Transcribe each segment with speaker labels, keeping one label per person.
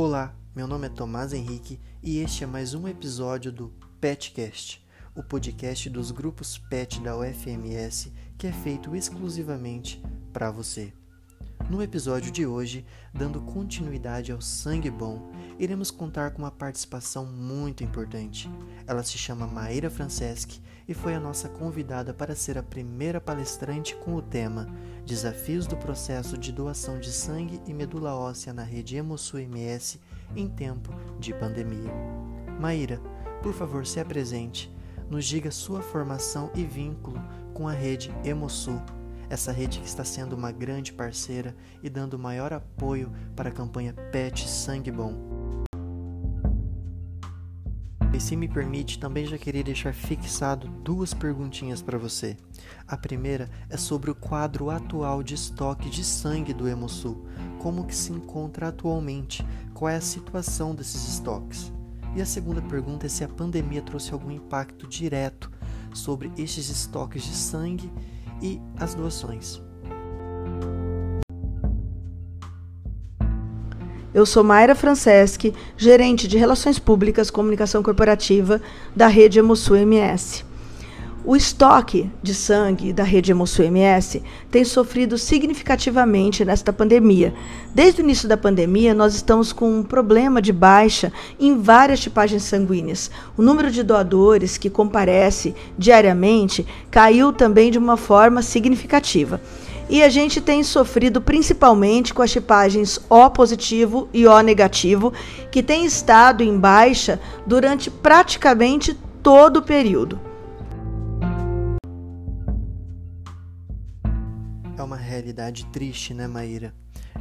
Speaker 1: Olá, meu nome é Tomás Henrique e este é mais um episódio do PetCast, o podcast dos grupos PET da UFMS que é feito exclusivamente para você. No episódio de hoje, dando continuidade ao Sangue Bom, iremos contar com uma participação muito importante. Ela se chama Maíra Franceschi e foi a nossa convidada para ser a primeira palestrante com o tema Desafios do processo de doação de sangue e medula óssea na rede Hemosul MS em tempo de pandemia. Maíra, por favor, se apresente, nos diga sua formação e vínculo com a rede Hemosul essa rede que está sendo uma grande parceira e dando maior apoio para a campanha PET Sangue Bom. E se me permite, também já queria deixar fixado duas perguntinhas para você. A primeira é sobre o quadro atual de estoque de sangue do Hemosul. Como que se encontra atualmente? Qual é a situação desses estoques? E a segunda pergunta é se a pandemia trouxe algum impacto direto sobre estes estoques de sangue e as doações.
Speaker 2: Eu sou Mayra Franceschi, gerente de Relações Públicas Comunicação Corporativa da Rede Hemosul MS. O estoque de sangue da rede Hemosul MS tem sofrido significativamente nesta pandemia. Desde o início da pandemia, nós estamos com um problema de baixa em várias tipagens sanguíneas. O número de doadores que comparece diariamente caiu também de uma forma significativa. E a gente tem sofrido principalmente com as tipagens O positivo e O negativo, que têm estado em baixa durante praticamente todo o período.
Speaker 1: Realidade triste, né, Maíra?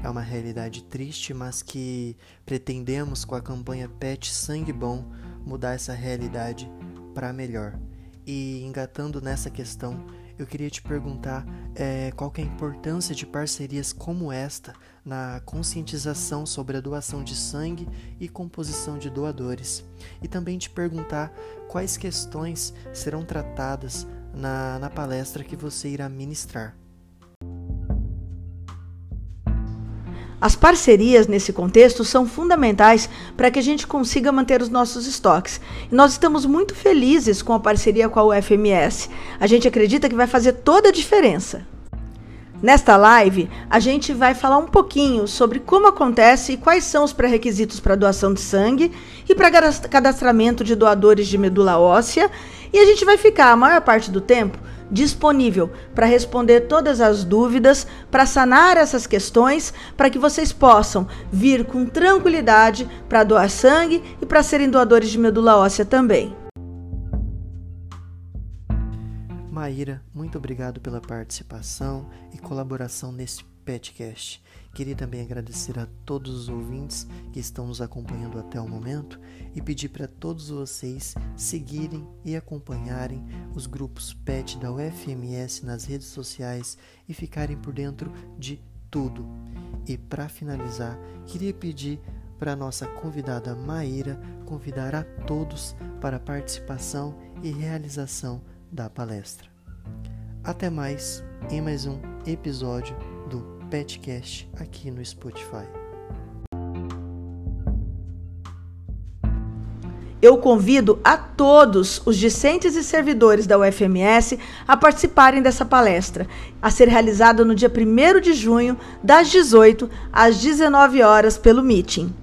Speaker 1: É uma realidade triste, mas que pretendemos com a campanha Pet Sangue Bom mudar essa realidade para melhor. E engatando nessa questão, eu queria te perguntar é, qual é a importância de parcerias como esta na conscientização sobre a doação de sangue e composição de doadores. E também te perguntar quais questões serão tratadas na, na palestra que você irá ministrar.
Speaker 2: As parcerias nesse contexto são fundamentais para que a gente consiga manter os nossos estoques. E nós estamos muito felizes com a parceria com a UFMS. A gente acredita que vai fazer toda a diferença. Nesta live, a gente vai falar um pouquinho sobre como acontece e quais são os pré-requisitos para doação de sangue e para cadastramento de doadores de medula óssea. E a gente vai ficar a maior parte do tempo disponível para responder todas as dúvidas, para sanar essas questões, para que vocês possam vir com tranquilidade para doar sangue e para serem doadores de medula óssea também.
Speaker 1: Maíra, muito obrigado pela participação e colaboração nesse Petcast. Queria também agradecer a todos os ouvintes que estão nos acompanhando até o momento e pedir para todos vocês seguirem e acompanharem os grupos PET da UFMS nas redes sociais e ficarem por dentro de tudo. E para finalizar, queria pedir para nossa convidada Maíra convidar a todos para a participação e realização da palestra. Até mais em mais um episódio Petcast aqui no Spotify.
Speaker 2: Eu convido a todos os discentes e servidores da UFMS a participarem dessa palestra, a ser realizada no dia 1 de junho, das 18 às 19 horas, pelo Meeting.